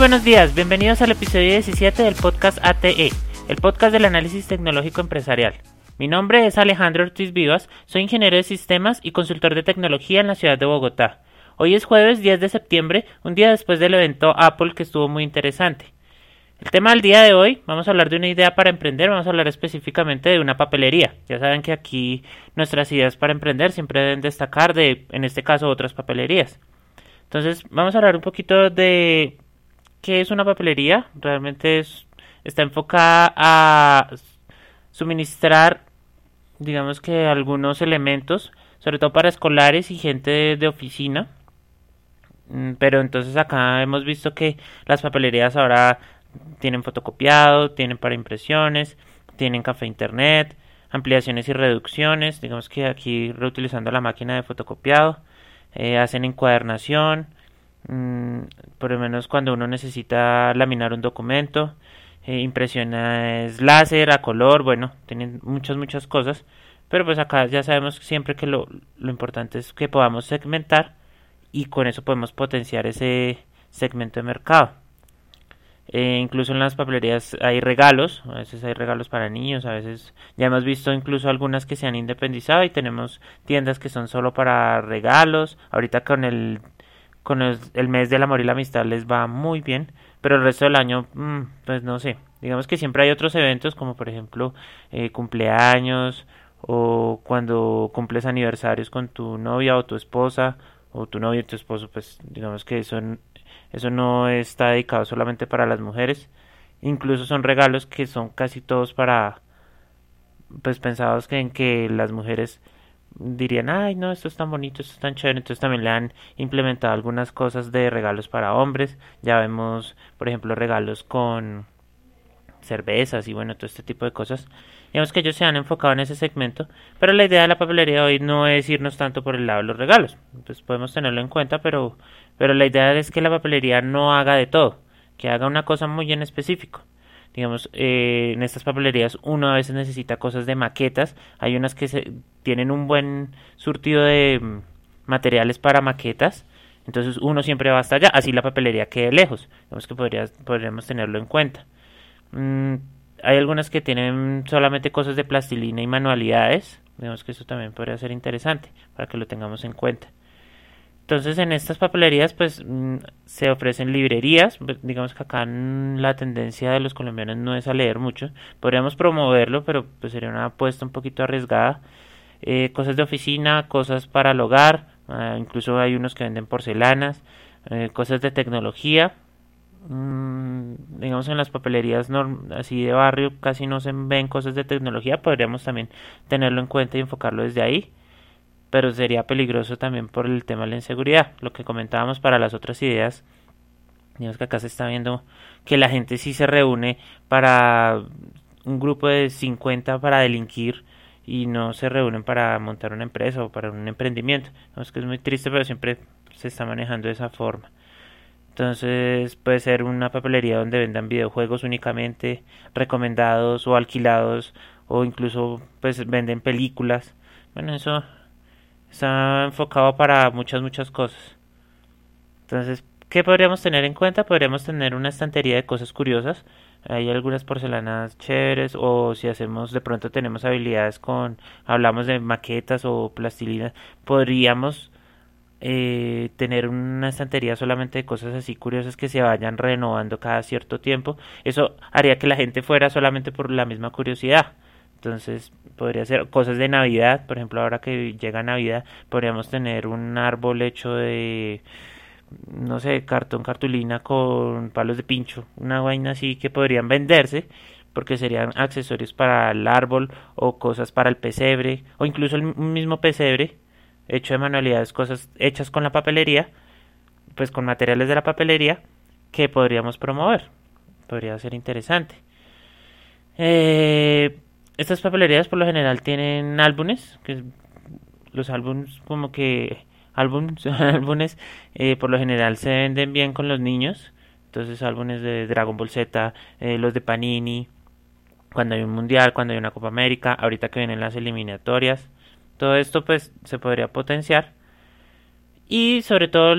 buenos días, bienvenidos al episodio 17 del podcast ATE, el podcast del análisis tecnológico empresarial. Mi nombre es Alejandro Ortiz Vivas, soy ingeniero de sistemas y consultor de tecnología en la ciudad de Bogotá. Hoy es jueves 10 de septiembre, un día después del evento Apple que estuvo muy interesante. El tema del día de hoy, vamos a hablar de una idea para emprender, vamos a hablar específicamente de una papelería. Ya saben que aquí nuestras ideas para emprender siempre deben destacar de, en este caso, otras papelerías. Entonces, vamos a hablar un poquito de qué es una papelería. Realmente está enfocada a suministrar, digamos que algunos elementos, sobre todo para escolares y gente de oficina, Mm, pero entonces acá hemos visto que las papelerías ahora tienen fotocopiado, tienen para impresiones, tienen café internet, ampliaciones y reducciones, digamos que aquí reutilizando la máquina de fotocopiado, eh, hacen encuadernación, mm, por lo menos cuando uno necesita laminar un documento, eh, impresiones láser, a color, bueno, tienen muchas, muchas cosas, pero pues acá ya sabemos siempre que lo, lo importante es que podamos segmentar y con eso podemos potenciar ese segmento de mercado. Eh, incluso en las papelerías hay regalos, a veces hay regalos para niños, a veces ya hemos visto incluso algunas que se han independizado y tenemos tiendas que son solo para regalos. Ahorita con el con el, mes del amor y la amistad les va muy bien, pero el resto del año, mm, pues no sé. Digamos que siempre hay otros eventos como por ejemplo eh, cumpleaños o cuando cumples aniversarios con tu novia o tu esposa o tu novio y tu esposo, pues digamos que eso, eso no está dedicado solamente para las mujeres. Incluso son regalos que son casi todos para, pues pensados en que las mujeres dirían, ay, no, esto es tan bonito, esto es tan chévere. Entonces también le han implementado algunas cosas de regalos para hombres. Ya vemos, por ejemplo, regalos con cervezas y bueno, todo este tipo de cosas. Digamos que ellos se han enfocado en ese segmento, pero la idea de la papelería hoy no es irnos tanto por el lado de los regalos. Pues podemos tenerlo en cuenta, pero, pero la idea es que la papelería no haga de todo, que haga una cosa muy en específico. Digamos, eh, en estas papelerías uno a veces necesita cosas de maquetas, hay unas que se, tienen un buen surtido de mm, materiales para maquetas, entonces uno siempre va hasta allá, así la papelería quede lejos. Digamos que podría, podríamos tenerlo en cuenta. Mm, hay algunas que tienen solamente cosas de plastilina y manualidades. Vemos que eso también podría ser interesante para que lo tengamos en cuenta. Entonces en estas papelerías pues mm, se ofrecen librerías, pues, digamos que acá la tendencia de los colombianos no es a leer mucho, podríamos promoverlo pero pues sería una apuesta un poquito arriesgada, eh, cosas de oficina, cosas para el hogar, ah, incluso hay unos que venden porcelanas, eh, cosas de tecnología, Mm, digamos en las papelerías así de barrio casi no se ven cosas de tecnología, podríamos también tenerlo en cuenta y enfocarlo desde ahí, pero sería peligroso también por el tema de la inseguridad, lo que comentábamos para las otras ideas. Digamos que acá se está viendo que la gente sí se reúne para un grupo de 50 para delinquir y no se reúnen para montar una empresa o para un emprendimiento. es que es muy triste, pero siempre se está manejando de esa forma. Entonces puede ser una papelería donde vendan videojuegos únicamente recomendados o alquilados o incluso pues venden películas. Bueno, eso está enfocado para muchas muchas cosas. Entonces, ¿qué podríamos tener en cuenta? Podríamos tener una estantería de cosas curiosas. Hay algunas porcelanas chéveres o si hacemos de pronto tenemos habilidades con hablamos de maquetas o plastilina, podríamos eh, tener una estantería solamente de cosas así curiosas que se vayan renovando cada cierto tiempo. Eso haría que la gente fuera solamente por la misma curiosidad. Entonces podría ser cosas de Navidad, por ejemplo, ahora que llega Navidad, podríamos tener un árbol hecho de, no sé, cartón, cartulina con palos de pincho, una vaina así que podrían venderse porque serían accesorios para el árbol o cosas para el pesebre o incluso el mismo pesebre hecho de manualidades, cosas hechas con la papelería, pues con materiales de la papelería que podríamos promover. Podría ser interesante. Eh, estas papelerías por lo general tienen álbumes, que los álbumes como que álbumes, álbumes eh, por lo general se venden bien con los niños. Entonces álbumes de Dragon Ball Z, eh, los de Panini, cuando hay un mundial, cuando hay una Copa América, ahorita que vienen las eliminatorias. Todo esto pues se podría potenciar y sobre todo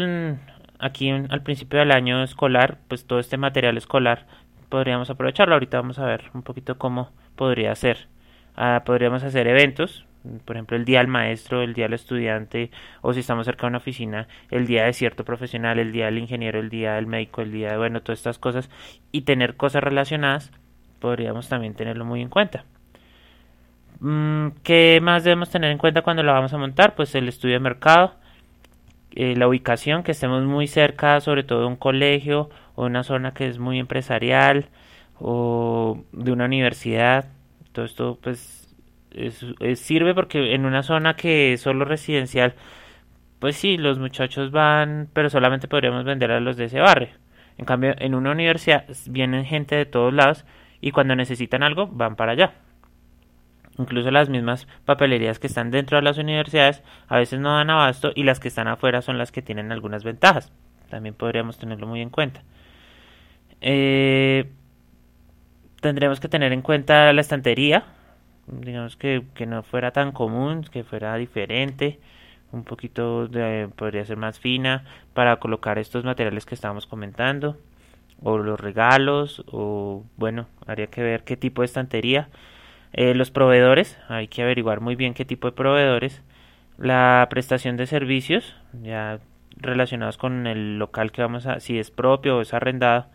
aquí al principio del año escolar, pues todo este material escolar podríamos aprovecharlo. Ahorita vamos a ver un poquito cómo podría ser. Ah, podríamos hacer eventos, por ejemplo, el día del maestro, el día del estudiante, o si estamos cerca de una oficina, el día de cierto profesional, el día del ingeniero, el día del médico, el día de, bueno, todas estas cosas, y tener cosas relacionadas, podríamos también tenerlo muy en cuenta. Mm, ¿Qué más debemos tener en cuenta cuando lo vamos a montar? Pues el estudio de mercado, eh, la ubicación, que estemos muy cerca, sobre todo de un colegio o una zona que es muy empresarial o de una universidad. Todo esto, pues, sirve porque en una zona que es solo residencial, pues sí, los muchachos van, pero solamente podríamos vender a los de ese barrio. En cambio, en una universidad vienen gente de todos lados y cuando necesitan algo van para allá. Incluso las mismas papelerías que están dentro de las universidades a veces no dan abasto y las que están afuera son las que tienen algunas ventajas. También podríamos tenerlo muy en cuenta. Eh, tendremos que tener en cuenta la estantería, digamos que, que no fuera tan común, que fuera diferente, un poquito de, podría ser más fina para colocar estos materiales que estábamos comentando, o los regalos, o bueno, habría que ver qué tipo de estantería. Eh, los proveedores, hay que averiguar muy bien qué tipo de proveedores. La prestación de servicios, ya relacionados con el local que vamos a, si es propio o es arrendado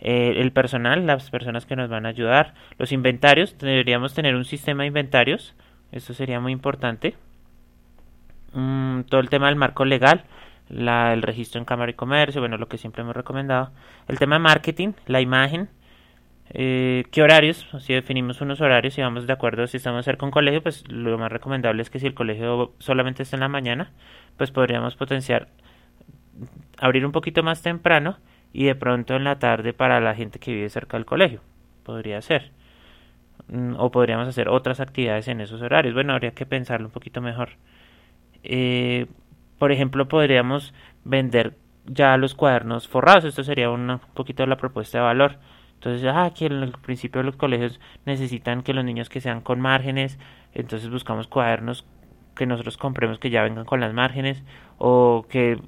eh, el personal, las personas que nos van a ayudar, los inventarios, deberíamos tener un sistema de inventarios, eso sería muy importante. Mm, todo el tema del marco legal, el registro en Cámara y Comercio, bueno, lo que siempre hemos recomendado. El tema de marketing, la imagen, eh, qué horarios, si definimos unos horarios, si vamos de acuerdo, si estamos cerca de colegio, pues lo más recomendable es que si el colegio solamente está en la mañana, pues podríamos potenciar, abrir un poquito más temprano y de pronto en la tarde para la gente que vive cerca del colegio. Podría ser. Mm, o podríamos hacer otras actividades en esos horarios. Bueno, habría que pensarlo un poquito mejor. Eh, por ejemplo, podríamos vender ya los cuadernos forrados. Esto sería un poquito la propuesta de valor. Entonces, ah, aquí en el principio los colegios necesitan que los niños que sean con márgenes, entonces buscamos cuadernos que nosotros compremos que ya vengan con las márgenes o que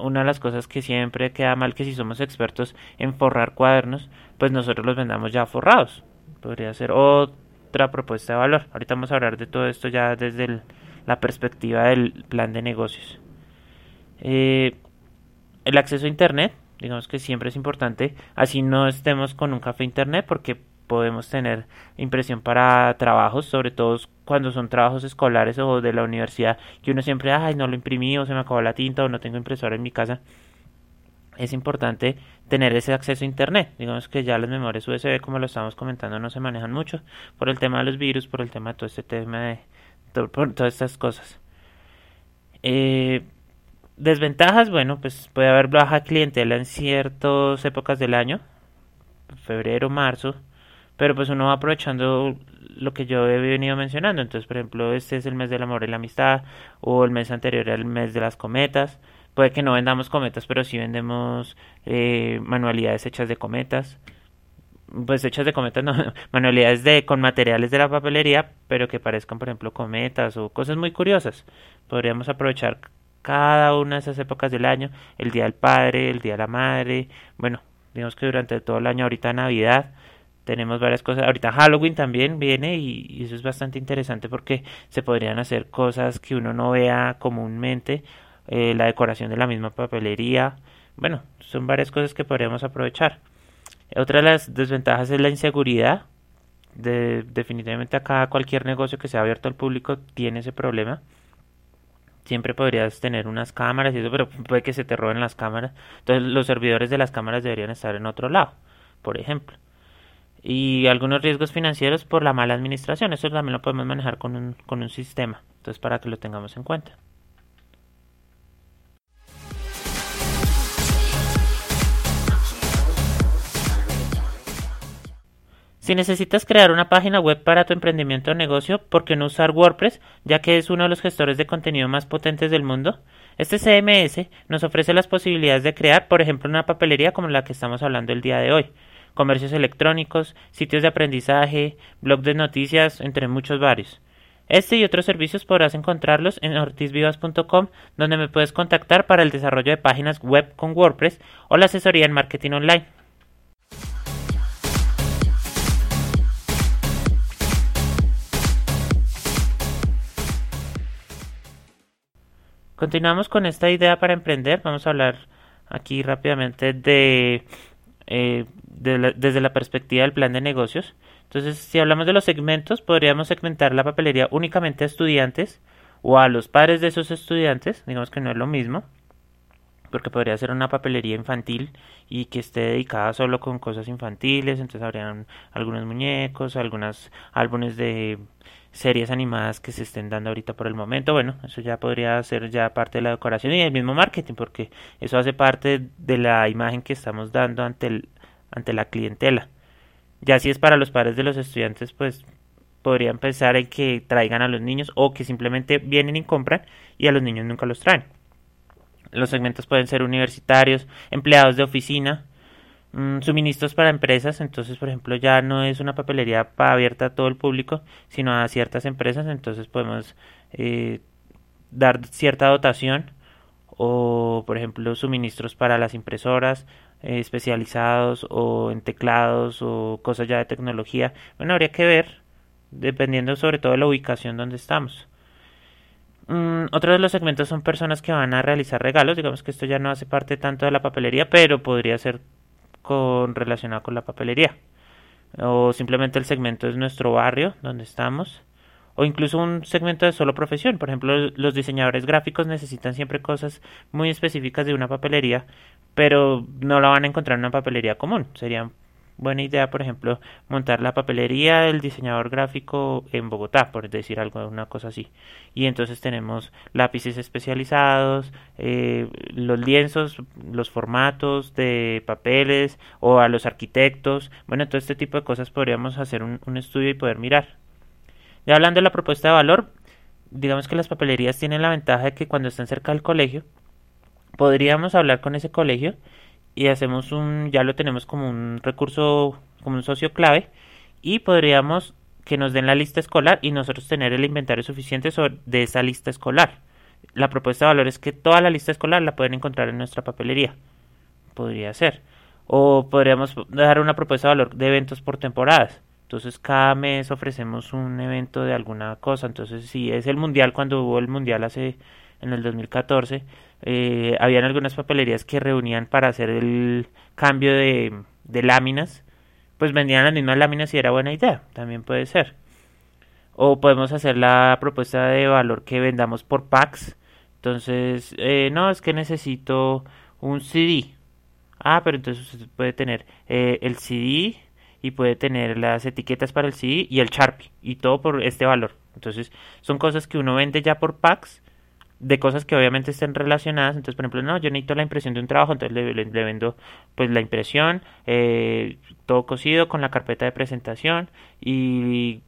una de las cosas que siempre queda mal que si somos expertos en forrar cuadernos, pues nosotros los vendamos ya forrados. Podría ser otra propuesta de valor. Ahorita vamos a hablar de todo esto ya desde la perspectiva del plan de negocios. Eh, el acceso a Internet, digamos que siempre es importante, así no estemos con un café Internet porque podemos tener impresión para trabajos, sobre todo cuando son trabajos escolares o de la universidad, que uno siempre, ay, no lo imprimí o se me acabó la tinta o no tengo impresora en mi casa. Es importante tener ese acceso a Internet. Digamos que ya las memorias USB, como lo estamos comentando, no se manejan mucho por el tema de los virus, por el tema de todo este tema de por todas estas cosas. Eh, desventajas, bueno, pues puede haber baja clientela en ciertas épocas del año, febrero, marzo, pero pues uno va aprovechando lo que yo he venido mencionando. Entonces, por ejemplo, este es el mes del amor y la amistad, o el mes anterior era el mes de las cometas. Puede que no vendamos cometas, pero sí vendemos eh, manualidades hechas de cometas. Pues hechas de cometas, no, manualidades de, con materiales de la papelería, pero que parezcan, por ejemplo, cometas o cosas muy curiosas. Podríamos aprovechar cada una de esas épocas del año, el Día del Padre, el Día de la Madre, bueno, digamos que durante todo el año, ahorita Navidad, tenemos varias cosas. Ahorita Halloween también viene y, eso es bastante interesante porque se podrían hacer cosas que uno no vea comúnmente. Eh, la decoración de la misma papelería. Bueno, son varias cosas que podríamos aprovechar. Otra de las desventajas es la inseguridad. De, definitivamente acá cualquier negocio que sea abierto al público tiene ese problema. Siempre podrías tener unas cámaras y eso, pero puede que se te roben las cámaras. Entonces los servidores de las cámaras deberían estar en otro lado, por ejemplo y algunos riesgos financieros por la mala administración. Eso también lo podemos manejar con un, con un sistema. Entonces, para que lo tengamos en cuenta. Si necesitas crear una página web para tu emprendimiento o negocio, ¿por qué no usar WordPress, ya que es uno de los gestores de contenido más potentes del mundo? Este CMS nos ofrece las posibilidades de crear, por ejemplo, una papelería como la que estamos hablando el día de hoy comercios electrónicos, sitios de aprendizaje, blog de noticias, entre muchos varios. Este y otros servicios podrás encontrarlos en ortizvivas.com, donde me puedes contactar para el desarrollo de páginas web con WordPress o la asesoría en marketing online. Continuamos con esta idea para emprender. Vamos a hablar aquí rápidamente de, eh, desde la perspectiva del plan de negocios. Entonces, si hablamos de los segmentos, podríamos segmentar la papelería únicamente a estudiantes o a los padres de esos estudiantes, digamos que no es lo mismo, porque podría ser una papelería infantil y que esté dedicada solo con cosas infantiles, entonces habrían algunos muñecos, algunos álbumes de series animadas que se estén dando ahorita por el momento, bueno, eso ya podría ser ya parte de la decoración y el mismo marketing, porque eso hace parte de la imagen que estamos dando ante el, ante la clientela. Ya si es para los padres de los estudiantes, pues podrían pensar en que traigan a los niños o que simplemente vienen y compran y a los niños nunca los traen. Los segmentos pueden ser universitarios, empleados de oficina, mm, suministros para empresas, entonces por ejemplo ya no es una papelería abierta a todo el público, sino a ciertas empresas, entonces podemos eh, dar cierta dotación o por ejemplo suministros para las impresoras eh, especializados o en teclados o cosas ya de tecnología. Bueno, habría que ver, dependiendo sobre todo de la ubicación donde estamos. Mm, otro de los segmentos son personas que van a realizar regalos. Digamos que esto ya no hace parte tanto de la papelería, pero podría ser con relacionado con la papelería. O simplemente el segmento es nuestro barrio donde estamos o incluso un segmento de solo profesión. Por ejemplo, los diseñadores gráficos necesitan siempre cosas muy específicas de una papelería, pero no la van a encontrar en una papelería común. Sería buena idea, por ejemplo, montar la papelería del diseñador gráfico en Bogotá, por decir algo, una cosa así. Y entonces tenemos lápices especializados, eh, los lienzos, los formatos de papeles o a los arquitectos. Bueno, todo este tipo de cosas podríamos hacer un estudio y poder mirar. Ya hablando de la propuesta de valor, digamos que las papelerías tienen la ventaja de que cuando están cerca del colegio, podríamos hablar con ese colegio y hacemos un, ya lo tenemos como un recurso, como un socio clave, y podríamos que nos den la lista escolar y nosotros tener el inventario suficiente de esa lista escolar. La propuesta de valor es que toda la lista escolar la pueden encontrar en nuestra papelería. Podría ser. O podríamos dar una propuesta de valor de eventos por temporadas. Entonces cada mes ofrecemos un evento de alguna cosa. Entonces si es el mundial, cuando hubo el mundial hace en el 2014, eh, habían algunas papelerías que reunían para hacer el cambio de, de láminas. Pues vendían las mismas láminas y era buena idea. También puede ser. O podemos hacer la propuesta de valor que vendamos por packs. Entonces, eh, no, es que necesito un CD. Ah, pero entonces usted puede tener eh, el CD y puede tener las etiquetas para el CD y el Sharpie y todo por este valor. Entonces son cosas que uno vende ya por packs de cosas que obviamente estén relacionadas. Entonces, por ejemplo, no, yo necesito la impresión de un trabajo, entonces le, vendo pues la impresión, eh, todo cosido con la carpeta de presentación y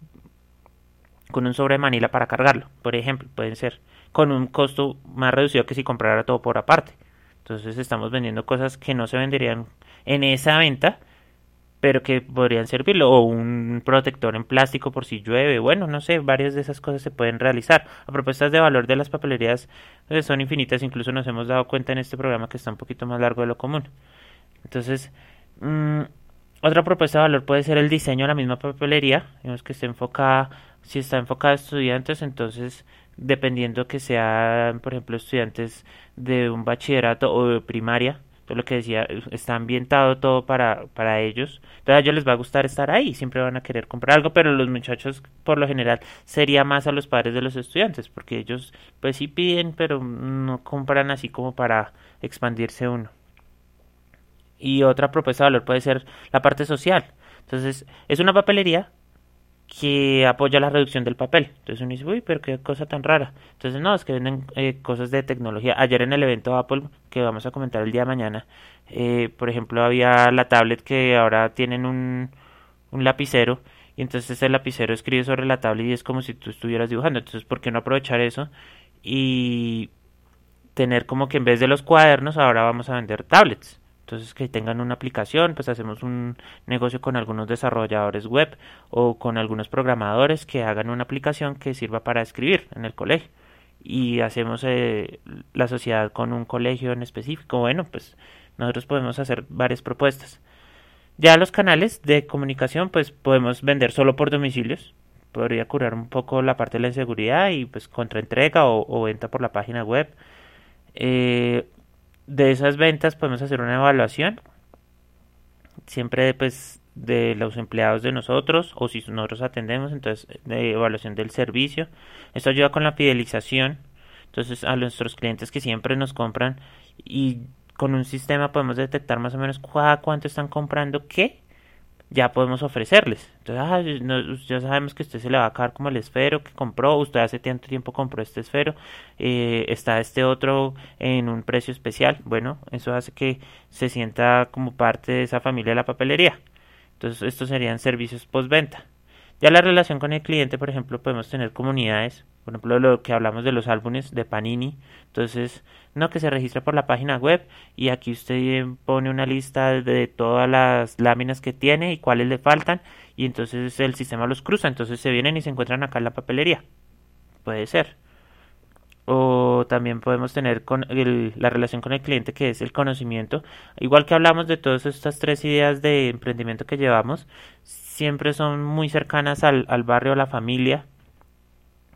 con un sobre de manila para cargarlo, por ejemplo, pueden ser con un costo más reducido que si comprara todo por aparte. Entonces estamos vendiendo cosas que no se venderían en esa venta, pero que podrían servirlo, o un protector en plástico por si llueve, bueno, no sé, varias de esas cosas se pueden realizar. A propuestas de valor de las papelerías eh, son infinitas, incluso nos hemos dado cuenta en este programa que está un poquito más largo de lo común. Entonces, mm, otra propuesta de valor puede ser el diseño de la misma papelería, digamos que esté enfocada, si está enfocada a estudiantes, entonces dependiendo que sean, por ejemplo, estudiantes de un bachillerato o de primaria, todo lo que decía, está ambientado todo para, para ellos. Entonces a ellos les va a gustar estar ahí, siempre van a querer comprar algo, pero los muchachos por lo general sería más a los padres de los estudiantes, porque ellos pues sí piden, pero no compran así como para expandirse uno. Y otra propuesta de valor puede ser la parte social. Entonces es una papelería que apoya la reducción del papel. Entonces uno dice, uy, pero qué cosa tan rara. Entonces no, es que venden eh, cosas de tecnología. Ayer en el evento Apple, que vamos a comentar el día de mañana, eh, por ejemplo, había la tablet que ahora tienen un, un lapicero y entonces ese lapicero escribe sobre la tablet y es como si tú estuvieras dibujando. Entonces, ¿por qué no aprovechar eso y tener como que en vez de los cuadernos ahora vamos a vender tablets? Entonces que tengan una aplicación, pues hacemos un negocio con algunos desarrolladores web o con algunos programadores que hagan una aplicación que sirva para escribir en el colegio. Y hacemos eh, la sociedad con un colegio en específico. Bueno, pues nosotros podemos hacer varias propuestas. Ya los canales de comunicación, pues podemos vender solo por domicilios. Podría curar un poco la parte de la inseguridad y pues contra entrega o, venta por la página web. Eh, de esas ventas podemos hacer una evaluación. Siempre pues de los empleados de nosotros o si nosotros atendemos, entonces de evaluación del servicio. Esto ayuda con la fidelización. Entonces a nuestros clientes que siempre nos compran y con un sistema podemos detectar más o menos cuánto están comprando qué, ya podemos ofrecerles. Entonces, ya sabemos que usted se le va a acabar como el esfero que compró, usted hace tanto tiempo compró este esfero, eh, está este otro en un precio especial. Bueno, eso hace que se sienta como parte de esa familia de la papelería. Entonces, estos serían servicios postventa. Ya la relación con el cliente, por ejemplo, podemos tener comunidades, por ejemplo, lo que hablamos de los álbumes de Panini. Entonces, no que se registre por la página web y aquí usted pone una lista de todas las láminas que tiene y cuáles le faltan y entonces el sistema los cruza. Entonces se vienen y se encuentran acá en la papelería. Puede ser. O también podemos tener con la relación con el cliente que es el conocimiento. Igual que hablamos de todas estas tres ideas de emprendimiento que llevamos, siempre son muy cercanas al, al barrio, a la familia,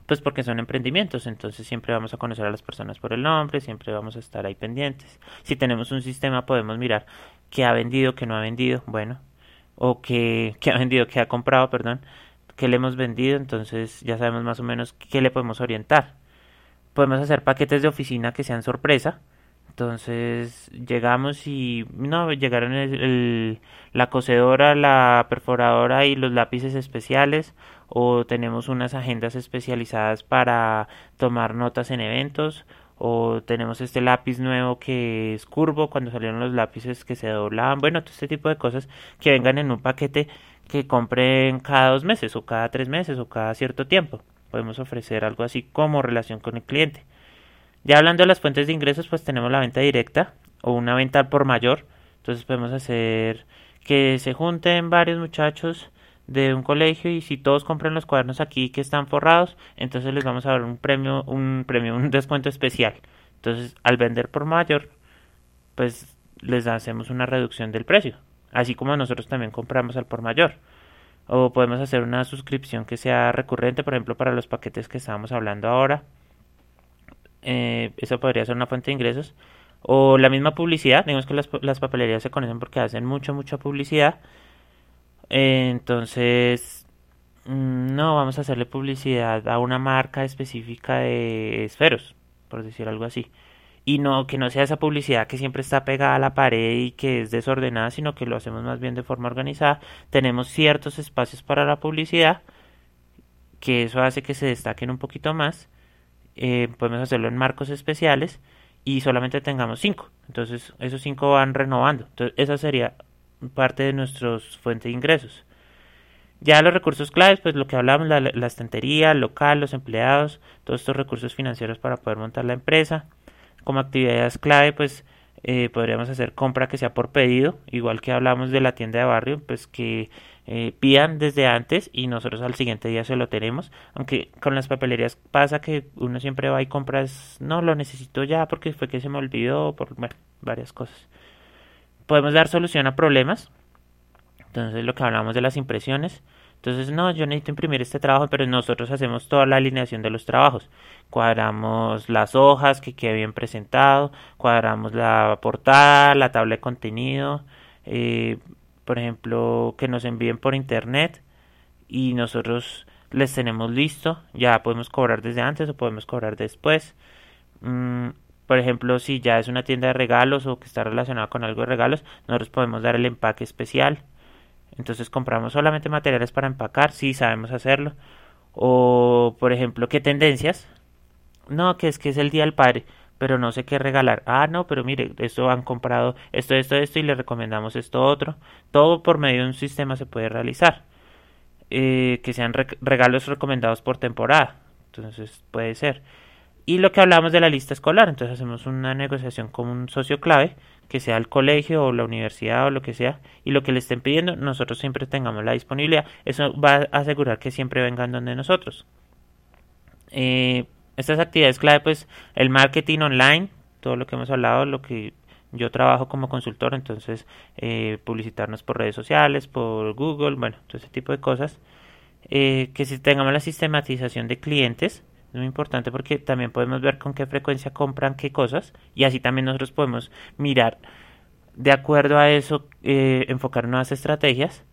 pues porque son emprendimientos, entonces siempre vamos a conocer a las personas por el nombre, siempre vamos a estar ahí pendientes. Si tenemos un sistema podemos mirar qué ha vendido, qué no ha vendido, bueno, o qué, qué ha vendido, qué ha comprado, perdón, qué le hemos vendido, entonces ya sabemos más o menos qué le podemos orientar. Podemos hacer paquetes de oficina que sean sorpresa, entonces llegamos y no llegaron el, la cocedora, la perforadora y los lápices especiales o tenemos unas agendas especializadas para tomar notas en eventos o tenemos este lápiz nuevo que es curvo cuando salieron los lápices que se doblaban bueno todo este tipo de cosas que vengan en un paquete que compren cada dos meses o cada tres meses o cada cierto tiempo. Podemos ofrecer algo así como relación con el cliente ya hablando de las fuentes de ingresos, pues tenemos la venta directa o una venta por mayor. Entonces podemos hacer que se junten varios muchachos de un colegio y si todos compran los cuadernos aquí que están forrados, entonces les vamos a dar un premio, un premio, un descuento especial. Entonces, al vender por mayor, pues les hacemos una reducción del precio, así como nosotros también compramos al por mayor. O podemos hacer una suscripción que sea recurrente, por ejemplo, para los paquetes que estábamos hablando ahora eh, eso podría ser una fuente de ingresos. O la misma publicidad, digamos que las, las papelerías se conocen porque hacen mucha, mucha publicidad. entonces, mm, no vamos a hacerle publicidad a una marca específica de esferos, por decir algo así. Y no que no sea esa publicidad que siempre está pegada a la pared y que es desordenada, sino que lo hacemos más bien de forma organizada. Tenemos ciertos espacios para la publicidad, que eso hace que se destaquen un poquito más eh, podemos hacerlo en marcos especiales y solamente tengamos cinco. Entonces esos cinco van renovando. Entonces esa sería parte de nuestros fuentes de ingresos. Ya los recursos claves, pues lo que hablamos, la, la estantería, local, los empleados, todos estos recursos financieros para poder montar la empresa. Como actividades clave, pues eh, podríamos hacer compra que sea por pedido, igual que hablamos de la tienda de barrio, pues que eh, pidan desde antes y nosotros al siguiente día se lo tenemos. Aunque con las papelerías pasa que uno siempre va y compras, no lo necesito ya porque fue que se me olvidó, por bueno, varias cosas. Podemos dar solución a problemas. Entonces lo que hablamos de las impresiones. Entonces, no, yo necesito imprimir este trabajo, pero nosotros hacemos toda la alineación de los trabajos. Cuadramos las hojas, que quede bien presentado, cuadramos la portada, la tabla de contenido, eh, por ejemplo, que nos envíen por internet y nosotros les tenemos listo, ya podemos cobrar desde antes o podemos cobrar después. Mm, por ejemplo, si ya es una tienda de regalos o que está relacionada con algo de regalos, nosotros podemos dar el empaque especial. Entonces compramos solamente materiales para empacar, si sabemos hacerlo. O, por ejemplo, ¿qué tendencias? No, que es que es el Día del Padre pero no sé qué regalar. Ah, no, pero mire, esto han comprado esto, esto, esto y le recomendamos esto otro. Todo por medio de un sistema se puede realizar. Eh, que sean regalos recomendados por temporada. Entonces puede ser. Y lo que hablamos de la lista escolar, entonces hacemos una negociación con un socio clave, que sea el colegio o la universidad o lo que sea, y lo que le estén pidiendo, nosotros siempre tengamos la disponibilidad. Eso va a asegurar que siempre vengan donde nosotros. Eh, estas actividades clave, pues el marketing online, todo lo que hemos hablado, lo que yo trabajo como consultor, entonces eh, publicitarnos por redes sociales, por Google, bueno, todo ese tipo de cosas. Eh, que si tengamos la sistematización de clientes, es muy importante porque también podemos ver con qué frecuencia compran qué cosas y así también nosotros podemos mirar de acuerdo a eso, eh, enfocar nuevas estrategias.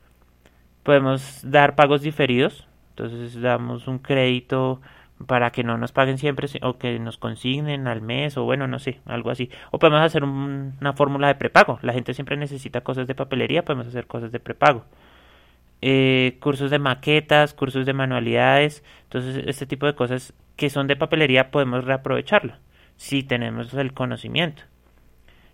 Podemos dar pagos diferidos, entonces damos un crédito para que no nos paguen siempre o que nos consignen al mes o bueno, no sé, algo así. O podemos hacer una fórmula de prepago. La gente siempre necesita cosas de papelería, podemos hacer cosas de prepago. Eh, cursos de maquetas, cursos de manualidades, entonces este tipo de cosas que son de papelería podemos reaprovecharlo si tenemos el conocimiento.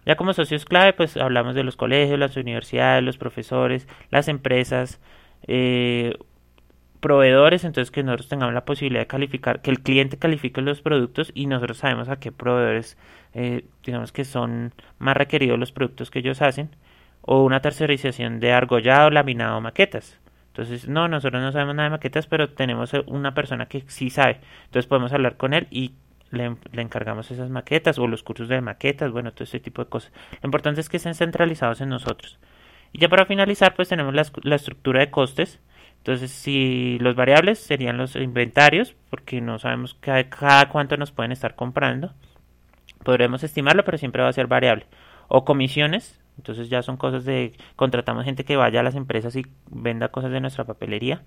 Ya como socios clave, pues hablamos de los colegios, las universidades, los profesores, las empresas, eh, proveedores, entonces que nosotros tengamos la posibilidad de calificar, que el cliente califique los productos y nosotros sabemos a qué proveedores, eh, digamos que son más requeridos los productos que ellos hacen, o una tercerización de argollado, laminado, maquetas. Entonces, no, nosotros no sabemos nada de maquetas, pero tenemos una persona que sí sabe. Entonces podemos hablar con él y le, encargamos esas maquetas o los cursos de maquetas, bueno, todo ese tipo de cosas. Lo importante es que estén centralizados en nosotros. Y ya para finalizar, pues tenemos la estructura de costes entonces, si los variables serían los inventarios, porque no sabemos cada, cuánto nos pueden estar comprando, podremos estimarlo, pero siempre va a ser variable. O comisiones, entonces ya son cosas de contratamos gente que vaya a las empresas y venda cosas de nuestra papelería.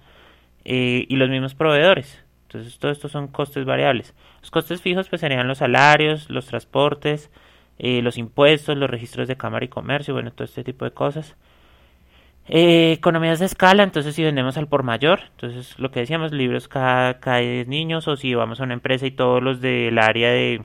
Eh, y los mismos proveedores. Entonces, todo esto son costes variables. Los costes fijos pues serían los salarios, los transportes, eh, los impuestos, los registros de cámara y comercio, bueno, todo este tipo de cosas. Eh, economías de escala, entonces si vendemos al por mayor, entonces lo que decíamos, libros cada, cada 10 niños, o si vamos a una empresa y todos los del área de,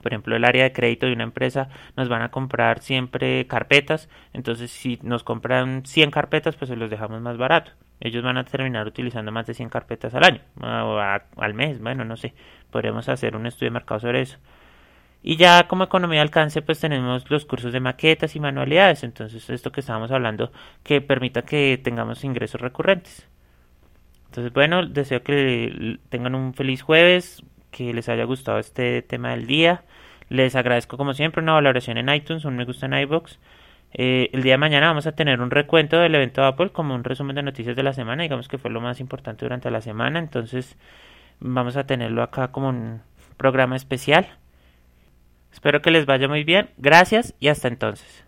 por ejemplo, el área de crédito de una empresa nos van a comprar siempre carpetas, entonces si nos compran 100 carpetas, pues se los dejamos más barato. Ellos van a terminar utilizando más de 100 carpetas al año, o al mes, bueno, no sé, podríamos hacer un estudio de mercado sobre eso. Y ya como economía de alcance, pues tenemos los cursos de maquetas y manualidades. Entonces, esto que estábamos hablando, que permita que tengamos ingresos recurrentes. Entonces, bueno, deseo que tengan un feliz jueves, que les haya gustado este tema del día. Les agradezco como siempre una valoración en iTunes, un me gusta en iBox. Eh, el día de mañana vamos a tener un recuento del evento de Apple como un resumen de noticias de la semana, digamos que fue lo más importante durante la semana, entonces vamos a tenerlo acá como un programa especial. Espero que les vaya muy bien. Gracias y hasta entonces.